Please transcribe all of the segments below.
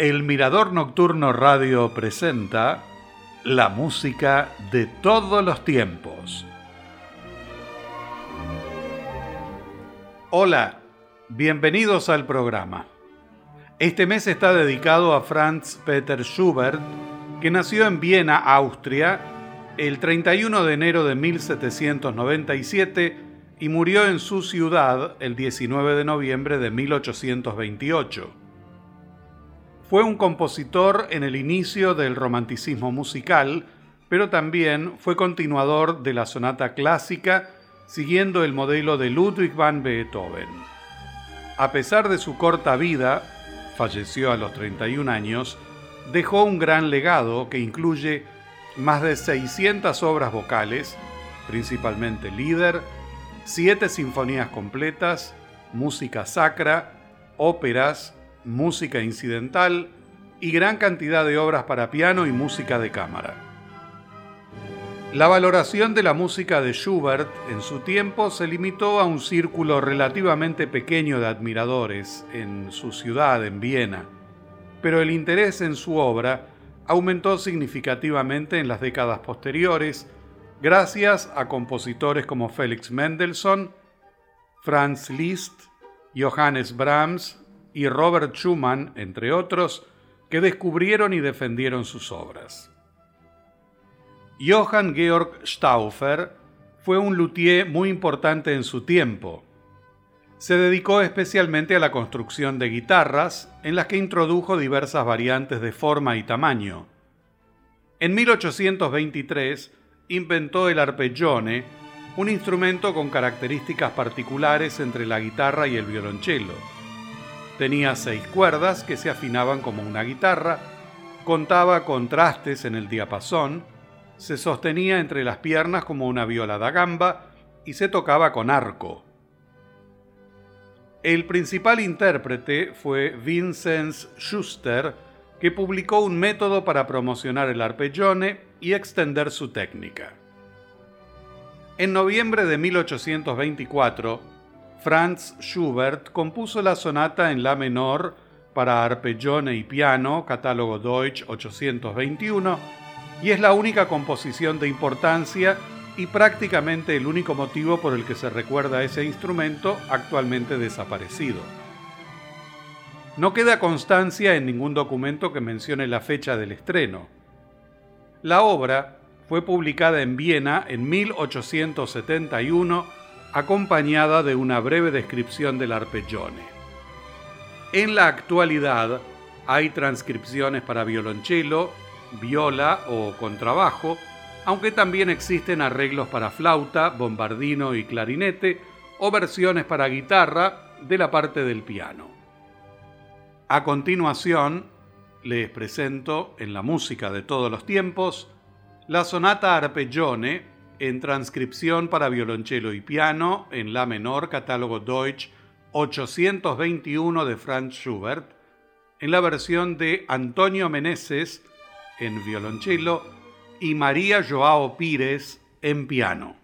El Mirador Nocturno Radio presenta la música de todos los tiempos. Hola, bienvenidos al programa. Este mes está dedicado a Franz Peter Schubert, que nació en Viena, Austria, el 31 de enero de 1797 y murió en su ciudad el 19 de noviembre de 1828. Fue un compositor en el inicio del romanticismo musical, pero también fue continuador de la sonata clásica, siguiendo el modelo de Ludwig van Beethoven. A pesar de su corta vida, falleció a los 31 años, dejó un gran legado que incluye más de 600 obras vocales, principalmente líder, siete sinfonías completas, música sacra, óperas, música incidental y gran cantidad de obras para piano y música de cámara. La valoración de la música de Schubert en su tiempo se limitó a un círculo relativamente pequeño de admiradores en su ciudad, en Viena, pero el interés en su obra aumentó significativamente en las décadas posteriores gracias a compositores como Felix Mendelssohn, Franz Liszt, Johannes Brahms y Robert Schumann, entre otros, que descubrieron y defendieron sus obras. Johann Georg Stauffer fue un luthier muy importante en su tiempo. Se dedicó especialmente a la construcción de guitarras, en las que introdujo diversas variantes de forma y tamaño. En 1823 inventó el arpeggione, un instrumento con características particulares entre la guitarra y el violonchelo. Tenía seis cuerdas que se afinaban como una guitarra, contaba con trastes en el diapasón, se sostenía entre las piernas como una viola da gamba y se tocaba con arco. El principal intérprete fue Vincenz Schuster, que publicó un método para promocionar el arpeggione y extender su técnica. En noviembre de 1824, Franz Schubert compuso la sonata en La menor para arpeggione y piano, catálogo Deutsch 821, y es la única composición de importancia y prácticamente el único motivo por el que se recuerda ese instrumento actualmente desaparecido. No queda constancia en ningún documento que mencione la fecha del estreno. La obra fue publicada en Viena en 1871 acompañada de una breve descripción del arpeggione. En la actualidad hay transcripciones para violonchelo, viola o contrabajo, aunque también existen arreglos para flauta, bombardino y clarinete o versiones para guitarra de la parte del piano. A continuación, les presento en la música de todos los tiempos la sonata arpeggione en transcripción para violonchelo y piano en La menor, catálogo Deutsch 821 de Franz Schubert, en la versión de Antonio Meneses en violonchelo y María Joao Pires en piano.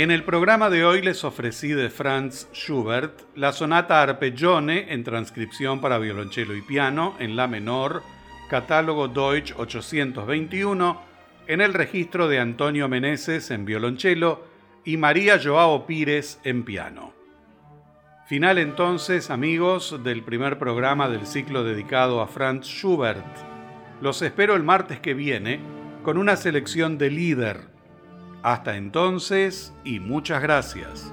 En el programa de hoy les ofrecí de Franz Schubert la sonata Arpeggione en transcripción para violonchelo y piano en la menor, catálogo Deutsch 821, en el registro de Antonio Meneses en violonchelo y María Joao Pires en piano. Final entonces, amigos, del primer programa del ciclo dedicado a Franz Schubert. Los espero el martes que viene con una selección de líder hasta entonces y muchas gracias.